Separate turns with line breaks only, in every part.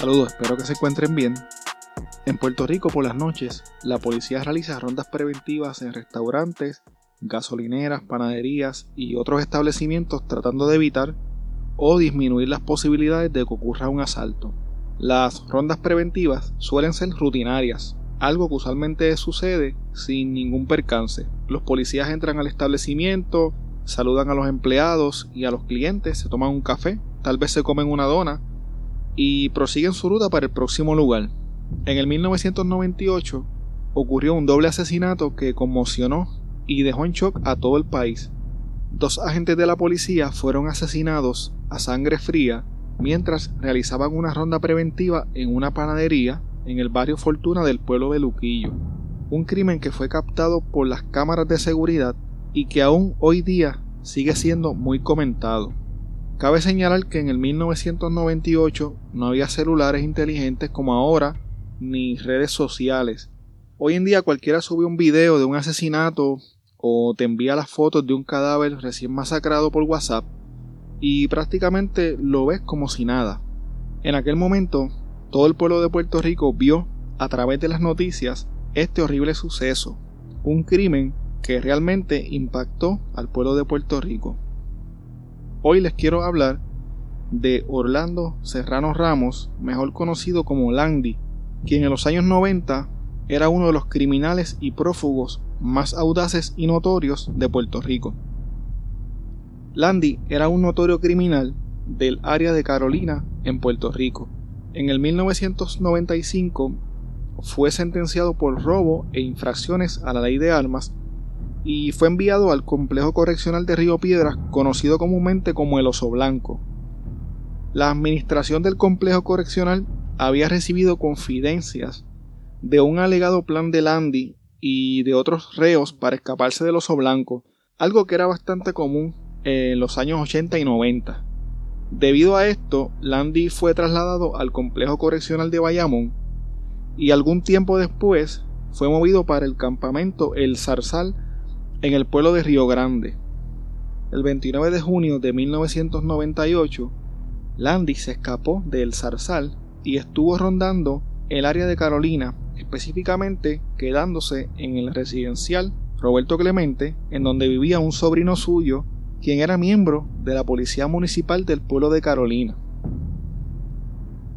Saludos, espero que se encuentren bien. En Puerto Rico por las noches, la policía realiza rondas preventivas en restaurantes, gasolineras, panaderías y otros establecimientos tratando de evitar o disminuir las posibilidades de que ocurra un asalto. Las rondas preventivas suelen ser rutinarias, algo que usualmente sucede sin ningún percance. Los policías entran al establecimiento, saludan a los empleados y a los clientes, se toman un café, tal vez se comen una dona y prosiguen su ruta para el próximo lugar. En el 1998 ocurrió un doble asesinato que conmocionó y dejó en shock a todo el país. Dos agentes de la policía fueron asesinados a sangre fría mientras realizaban una ronda preventiva en una panadería en el barrio Fortuna del pueblo de Luquillo. Un crimen que fue captado por las cámaras de seguridad y que aún hoy día sigue siendo muy comentado. Cabe señalar que en el 1998 no había celulares inteligentes como ahora, ni redes sociales. Hoy en día cualquiera sube un video de un asesinato o te envía las fotos de un cadáver recién masacrado por WhatsApp y prácticamente lo ves como si nada. En aquel momento, todo el pueblo de Puerto Rico vio a través de las noticias este horrible suceso, un crimen que realmente impactó al pueblo de Puerto Rico. Hoy les quiero hablar de Orlando Serrano Ramos, mejor conocido como Landy, quien en los años 90 era uno de los criminales y prófugos más audaces y notorios de Puerto Rico. Landy era un notorio criminal del área de Carolina en Puerto Rico. En el 1995 fue sentenciado por robo e infracciones a la ley de armas y fue enviado al complejo correccional de Río Piedras, conocido comúnmente como el Oso Blanco. La administración del complejo correccional había recibido confidencias de un alegado plan de Landy y de otros reos para escaparse del Oso Blanco, algo que era bastante común en los años 80 y 90. Debido a esto, Landy fue trasladado al complejo correccional de Bayamón y algún tiempo después fue movido para el campamento El Zarzal en el pueblo de Río Grande. El 29 de junio de 1998, Landy se escapó de El Zarzal y estuvo rondando el área de Carolina, específicamente quedándose en el residencial Roberto Clemente, en donde vivía un sobrino suyo, quien era miembro de la Policía Municipal del pueblo de Carolina.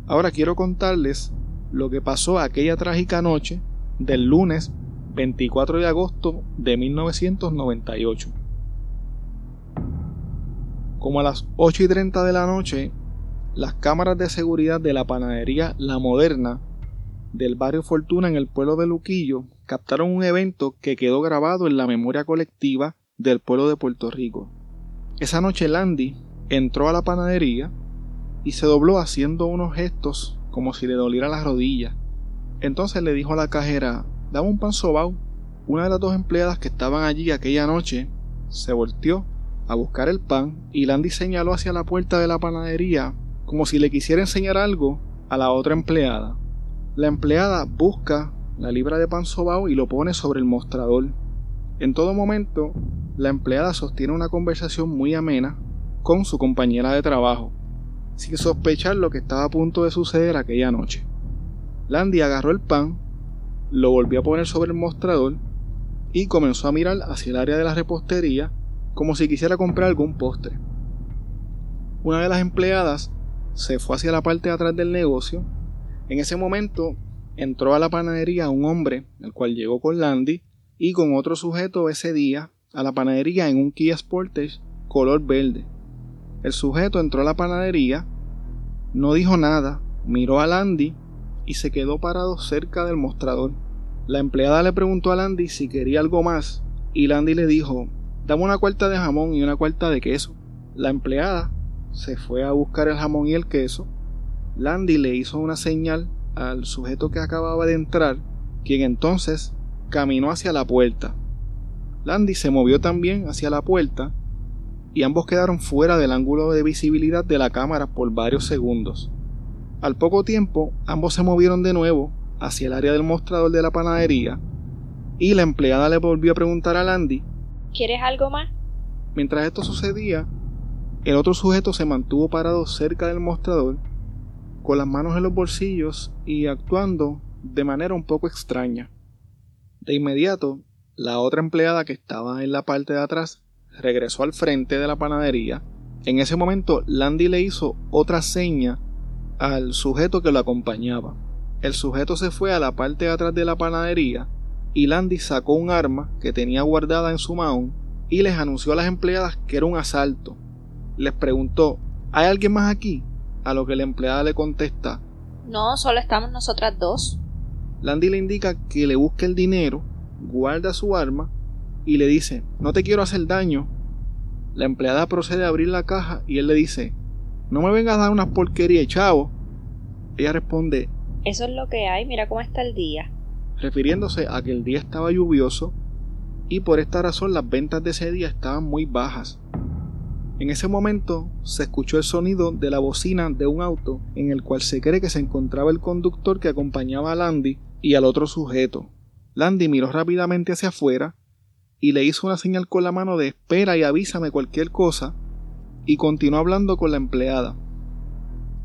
Ahora quiero contarles lo que pasó aquella trágica noche del lunes 24 de agosto de 1998. Como a las 8 y 30 de la noche, las cámaras de seguridad de la panadería La Moderna del barrio Fortuna en el pueblo de Luquillo captaron un evento que quedó grabado en la memoria colectiva del pueblo de Puerto Rico. Esa noche Landy entró a la panadería y se dobló haciendo unos gestos como si le doliera la rodilla. Entonces le dijo a la cajera daba un pan sobao. Una de las dos empleadas que estaban allí aquella noche se volteó a buscar el pan y Landy señaló hacia la puerta de la panadería como si le quisiera enseñar algo a la otra empleada. La empleada busca la libra de pan sobao y lo pone sobre el mostrador. En todo momento, la empleada sostiene una conversación muy amena con su compañera de trabajo, sin sospechar lo que estaba a punto de suceder aquella noche. Landy agarró el pan lo volvió a poner sobre el mostrador y comenzó a mirar hacia el área de la repostería como si quisiera comprar algún postre. Una de las empleadas se fue hacia la parte de atrás del negocio. En ese momento entró a la panadería un hombre, el cual llegó con Landy y con otro sujeto ese día a la panadería en un Kia Sportage color verde. El sujeto entró a la panadería, no dijo nada, miró a Landy y se quedó parado cerca del mostrador. La empleada le preguntó a Landy si quería algo más y Landy le dijo, dame una cuarta de jamón y una cuarta de queso. La empleada se fue a buscar el jamón y el queso. Landy le hizo una señal al sujeto que acababa de entrar, quien entonces caminó hacia la puerta. Landy se movió también hacia la puerta y ambos quedaron fuera del ángulo de visibilidad de la cámara por varios segundos. Al poco tiempo, ambos se movieron de nuevo hacia el área del mostrador de la panadería y la empleada le volvió a preguntar a Landy
¿Quieres algo más?
Mientras esto sucedía, el otro sujeto se mantuvo parado cerca del mostrador con las manos en los bolsillos y actuando de manera un poco extraña. De inmediato, la otra empleada que estaba en la parte de atrás regresó al frente de la panadería. En ese momento, Landy le hizo otra seña al sujeto que lo acompañaba. El sujeto se fue a la parte de atrás de la panadería y Landy sacó un arma que tenía guardada en su mahón y les anunció a las empleadas que era un asalto. Les preguntó, ¿hay alguien más aquí? A lo que la empleada le contesta,
No, solo estamos nosotras dos.
Landy le indica que le busque el dinero, guarda su arma y le dice, no te quiero hacer daño. La empleada procede a abrir la caja y él le dice, no me vengas a dar una porquería, chavo. Ella responde,
Eso es lo que hay, mira cómo está el día.
refiriéndose a que el día estaba lluvioso y por esta razón las ventas de ese día estaban muy bajas. En ese momento se escuchó el sonido de la bocina de un auto en el cual se cree que se encontraba el conductor que acompañaba a Landy y al otro sujeto. Landy miró rápidamente hacia afuera y le hizo una señal con la mano de espera y avísame cualquier cosa y continuó hablando con la empleada.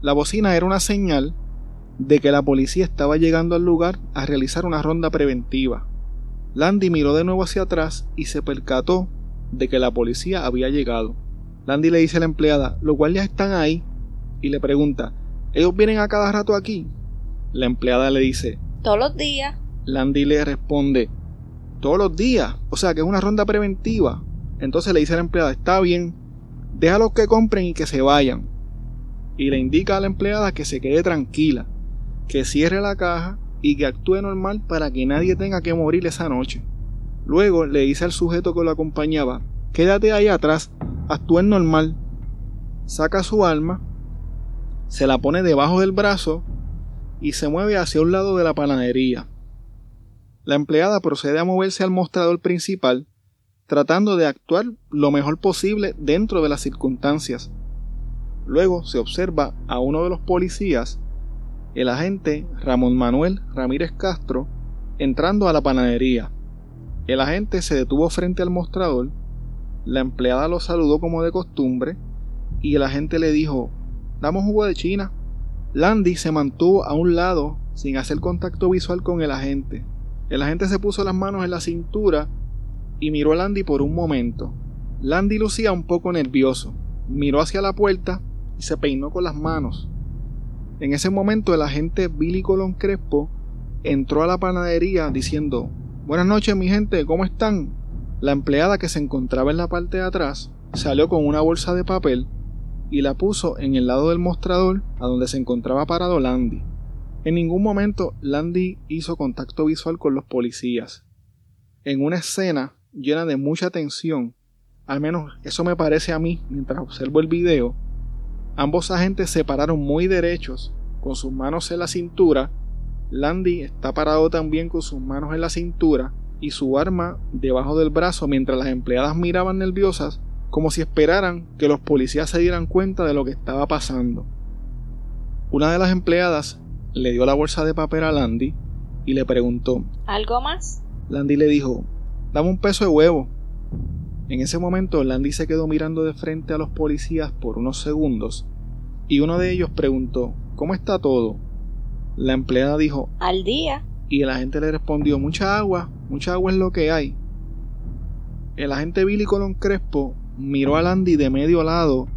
La bocina era una señal de que la policía estaba llegando al lugar a realizar una ronda preventiva. Landy miró de nuevo hacia atrás y se percató de que la policía había llegado. Landy le dice a la empleada, los guardias están ahí, y le pregunta, ¿ellos vienen a cada rato aquí? La empleada le dice,
Todos los días.
Landy le responde, todos los días, o sea que es una ronda preventiva. Entonces le dice a la empleada, está bien, déjalos que compren y que se vayan. Y le indica a la empleada que se quede tranquila, que cierre la caja y que actúe normal para que nadie tenga que morir esa noche. Luego le dice al sujeto que lo acompañaba, quédate ahí atrás, actúen normal. Saca su arma, se la pone debajo del brazo y se mueve hacia un lado de la panadería. La empleada procede a moverse al mostrador principal, tratando de actuar lo mejor posible dentro de las circunstancias. Luego se observa a uno de los policías, el agente Ramón Manuel Ramírez Castro, entrando a la panadería. El agente se detuvo frente al mostrador, la empleada lo saludó como de costumbre y el agente le dijo, damos jugo de China. Landy se mantuvo a un lado sin hacer contacto visual con el agente. El agente se puso las manos en la cintura y miró a Landy por un momento. Landy lucía un poco nervioso. Miró hacia la puerta y se peinó con las manos. En ese momento el agente Billy Colón Crespo entró a la panadería diciendo Buenas noches mi gente, ¿cómo están? La empleada que se encontraba en la parte de atrás salió con una bolsa de papel y la puso en el lado del mostrador a donde se encontraba parado Landy. En ningún momento Landy hizo contacto visual con los policías. En una escena llena de mucha tensión, al menos eso me parece a mí mientras observo el video, ambos agentes se pararon muy derechos, con sus manos en la cintura. Landy está parado también con sus manos en la cintura y su arma debajo del brazo mientras las empleadas miraban nerviosas como si esperaran que los policías se dieran cuenta de lo que estaba pasando. Una de las empleadas le dio la bolsa de papel a Landy y le preguntó
¿Algo más?
Landy le dijo Dame un peso de huevo. En ese momento Landy se quedó mirando de frente a los policías por unos segundos y uno de ellos preguntó ¿Cómo está todo? La empleada dijo
Al día.
y el agente le respondió mucha agua, mucha agua es lo que hay. El agente Billy Colón Crespo miró a Landy de medio lado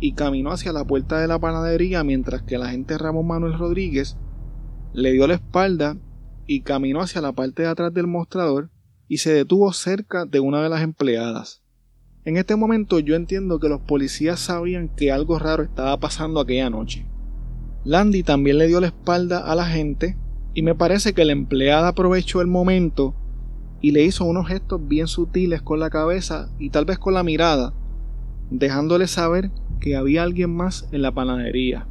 y caminó hacia la puerta de la panadería mientras que el agente Ramón Manuel Rodríguez le dio la espalda y caminó hacia la parte de atrás del mostrador y se detuvo cerca de una de las empleadas. En este momento yo entiendo que los policías sabían que algo raro estaba pasando aquella noche. Landy también le dio la espalda a la gente y me parece que la empleada aprovechó el momento y le hizo unos gestos bien sutiles con la cabeza y tal vez con la mirada, dejándole saber que había alguien más en la panadería.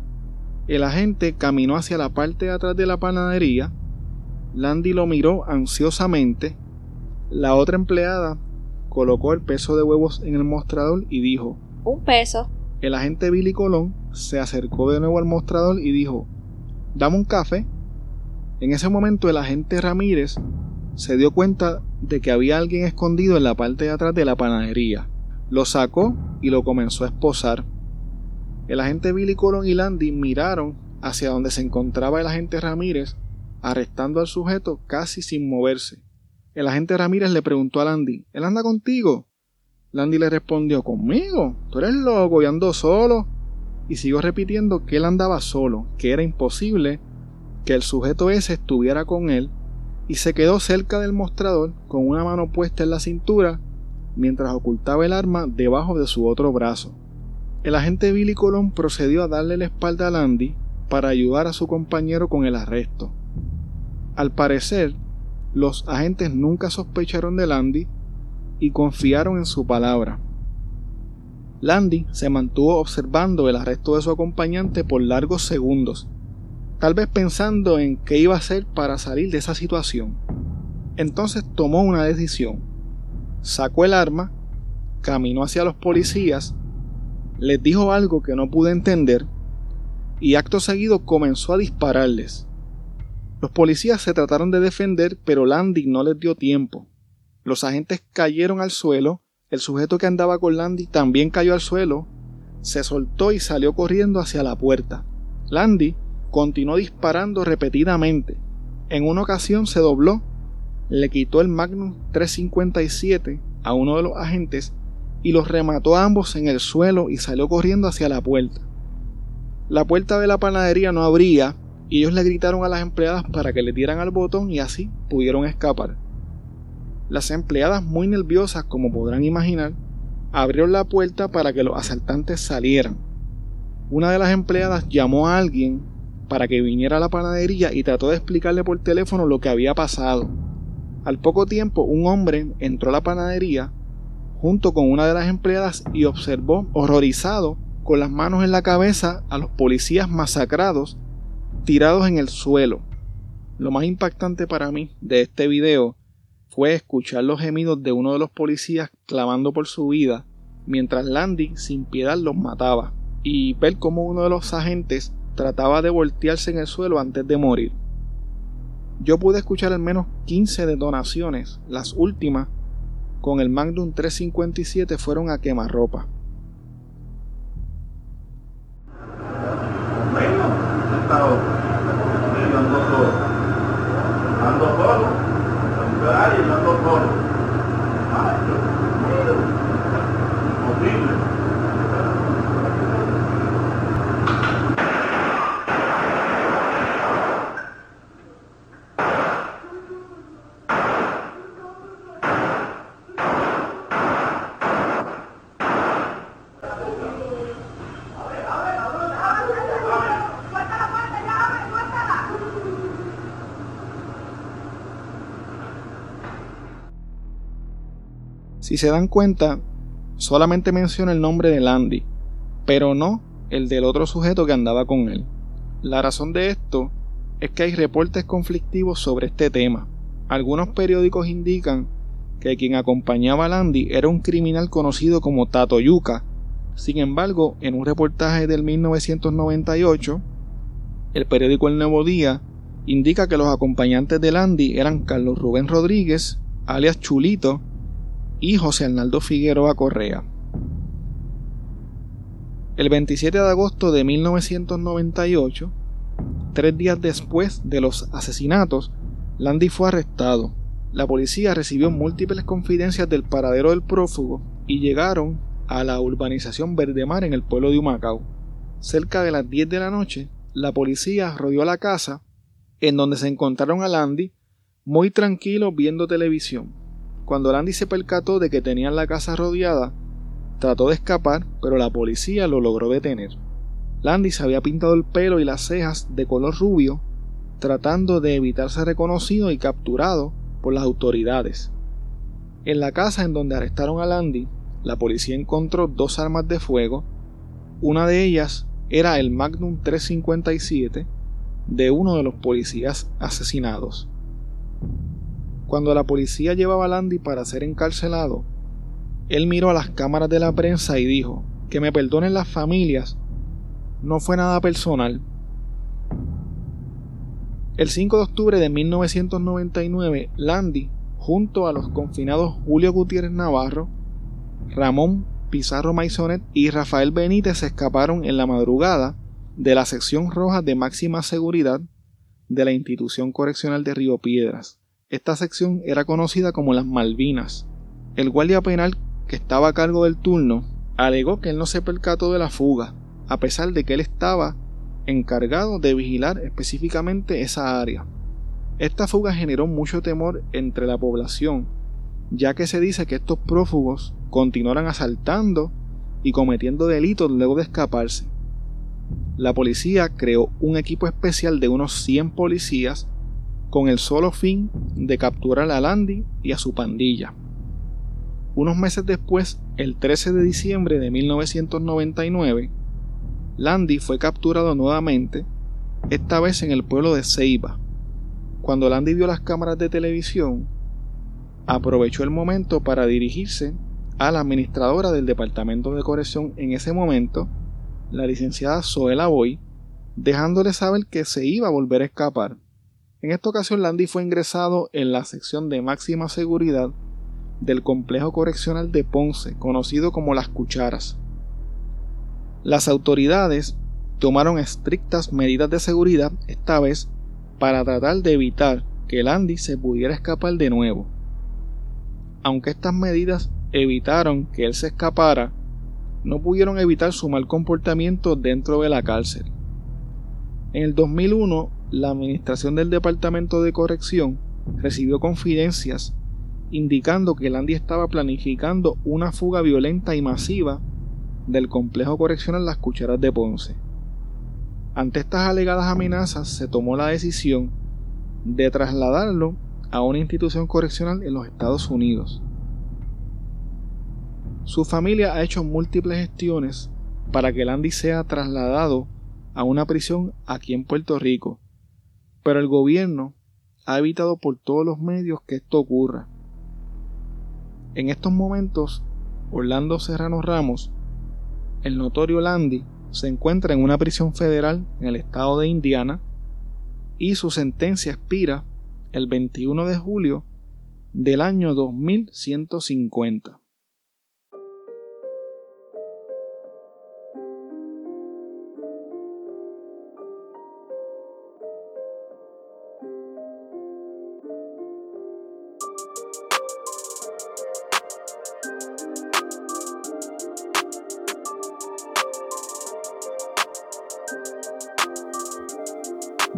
El agente caminó hacia la parte de atrás de la panadería. Landy lo miró ansiosamente. La otra empleada colocó el peso de huevos en el mostrador y dijo
Un peso.
El agente Billy Colón se acercó de nuevo al mostrador y dijo Dame un café. En ese momento el agente Ramírez se dio cuenta de que había alguien escondido en la parte de atrás de la panadería. Lo sacó y lo comenzó a esposar. El agente Billy Colón y Landy miraron hacia donde se encontraba el agente Ramírez, arrestando al sujeto casi sin moverse. El agente Ramírez le preguntó a Landy, ¿él anda contigo? Landy le respondió, ¿conmigo? ¿Tú eres loco y ando solo? Y siguió repitiendo que él andaba solo, que era imposible que el sujeto ese estuviera con él, y se quedó cerca del mostrador con una mano puesta en la cintura mientras ocultaba el arma debajo de su otro brazo. El agente Billy Colón procedió a darle la espalda a Landy para ayudar a su compañero con el arresto. Al parecer, los agentes nunca sospecharon de Landy y confiaron en su palabra. Landy se mantuvo observando el arresto de su acompañante por largos segundos, tal vez pensando en qué iba a hacer para salir de esa situación. Entonces tomó una decisión. Sacó el arma, caminó hacia los policías, les dijo algo que no pude entender y acto seguido comenzó a dispararles. Los policías se trataron de defender, pero Landy no les dio tiempo. Los agentes cayeron al suelo, el sujeto que andaba con Landy también cayó al suelo, se soltó y salió corriendo hacia la puerta. Landy continuó disparando repetidamente. En una ocasión se dobló, le quitó el Magnum 357 a uno de los agentes y los remató a ambos en el suelo y salió corriendo hacia la puerta. La puerta de la panadería no abría y ellos le gritaron a las empleadas para que le dieran al botón y así pudieron escapar. Las empleadas, muy nerviosas como podrán imaginar, abrieron la puerta para que los asaltantes salieran. Una de las empleadas llamó a alguien para que viniera a la panadería y trató de explicarle por teléfono lo que había pasado. Al poco tiempo un hombre entró a la panadería junto con una de las empleadas y observó horrorizado con las manos en la cabeza a los policías masacrados tirados en el suelo. Lo más impactante para mí de este video fue escuchar los gemidos de uno de los policías clamando por su vida mientras Landy sin piedad los mataba y ver cómo uno de los agentes trataba de voltearse en el suelo antes de morir. Yo pude escuchar al menos 15 detonaciones, las últimas con el Magnum 357 fueron a quemarropa.
estado yo ando solo. Ando solo, y yo ando solo. Ay, Dios mío. Imposible.
Si se dan cuenta, solamente menciona el nombre de Landy, pero no el del otro sujeto que andaba con él. La razón de esto es que hay reportes conflictivos sobre este tema. Algunos periódicos indican que quien acompañaba a Landy era un criminal conocido como Tato Yuca. Sin embargo, en un reportaje del 1998, el periódico El Nuevo Día indica que los acompañantes de Landy eran Carlos Rubén Rodríguez, alias Chulito, y José Arnaldo Figueroa Correa. El 27 de agosto de 1998, tres días después de los asesinatos, Landy fue arrestado. La policía recibió múltiples confidencias del paradero del prófugo y llegaron a la urbanización Verdemar en el pueblo de Humacao. Cerca de las 10 de la noche, la policía rodeó la casa en donde se encontraron a Landy muy tranquilo viendo televisión. Cuando Landy se percató de que tenían la casa rodeada, trató de escapar, pero la policía lo logró detener. Landy se había pintado el pelo y las cejas de color rubio, tratando de evitar ser reconocido y capturado por las autoridades. En la casa en donde arrestaron a Landy, la policía encontró dos armas de fuego. Una de ellas era el Magnum 357 de uno de los policías asesinados. Cuando la policía llevaba a Landy para ser encarcelado, él miró a las cámaras de la prensa y dijo, que me perdonen las familias, no fue nada personal. El 5 de octubre de 1999, Landy, junto a los confinados Julio Gutiérrez Navarro, Ramón Pizarro Maisonet y Rafael Benítez se escaparon en la madrugada de la sección roja de máxima seguridad de la institución correccional de Río Piedras. Esta sección era conocida como las Malvinas. El guardia penal que estaba a cargo del turno alegó que él no se percató de la fuga, a pesar de que él estaba encargado de vigilar específicamente esa área. Esta fuga generó mucho temor entre la población, ya que se dice que estos prófugos continuaron asaltando y cometiendo delitos luego de escaparse. La policía creó un equipo especial de unos 100 policías con el solo fin de capturar a Landy y a su pandilla. Unos meses después, el 13 de diciembre de 1999, Landy fue capturado nuevamente, esta vez en el pueblo de Ceiba. Cuando Landy vio las cámaras de televisión, aprovechó el momento para dirigirse a la administradora del Departamento de Corrección en ese momento, la licenciada Zoela Boy, dejándole saber que se iba a volver a escapar. En esta ocasión Landy fue ingresado en la sección de máxima seguridad del complejo correccional de Ponce, conocido como Las Cucharas. Las autoridades tomaron estrictas medidas de seguridad, esta vez para tratar de evitar que Landy se pudiera escapar de nuevo. Aunque estas medidas evitaron que él se escapara, no pudieron evitar su mal comportamiento dentro de la cárcel. En el 2001, la administración del Departamento de Corrección recibió confidencias indicando que Landy estaba planificando una fuga violenta y masiva del complejo correccional Las Cucharas de Ponce. Ante estas alegadas amenazas se tomó la decisión de trasladarlo a una institución correccional en los Estados Unidos. Su familia ha hecho múltiples gestiones para que Landy sea trasladado a una prisión aquí en Puerto Rico, pero el gobierno ha evitado por todos los medios que esto ocurra. En estos momentos, Orlando Serrano Ramos, el notorio Landy, se encuentra en una prisión federal en el estado de Indiana y su sentencia expira el 21 de julio del año 2150.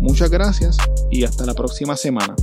Muchas gracias y hasta la próxima semana.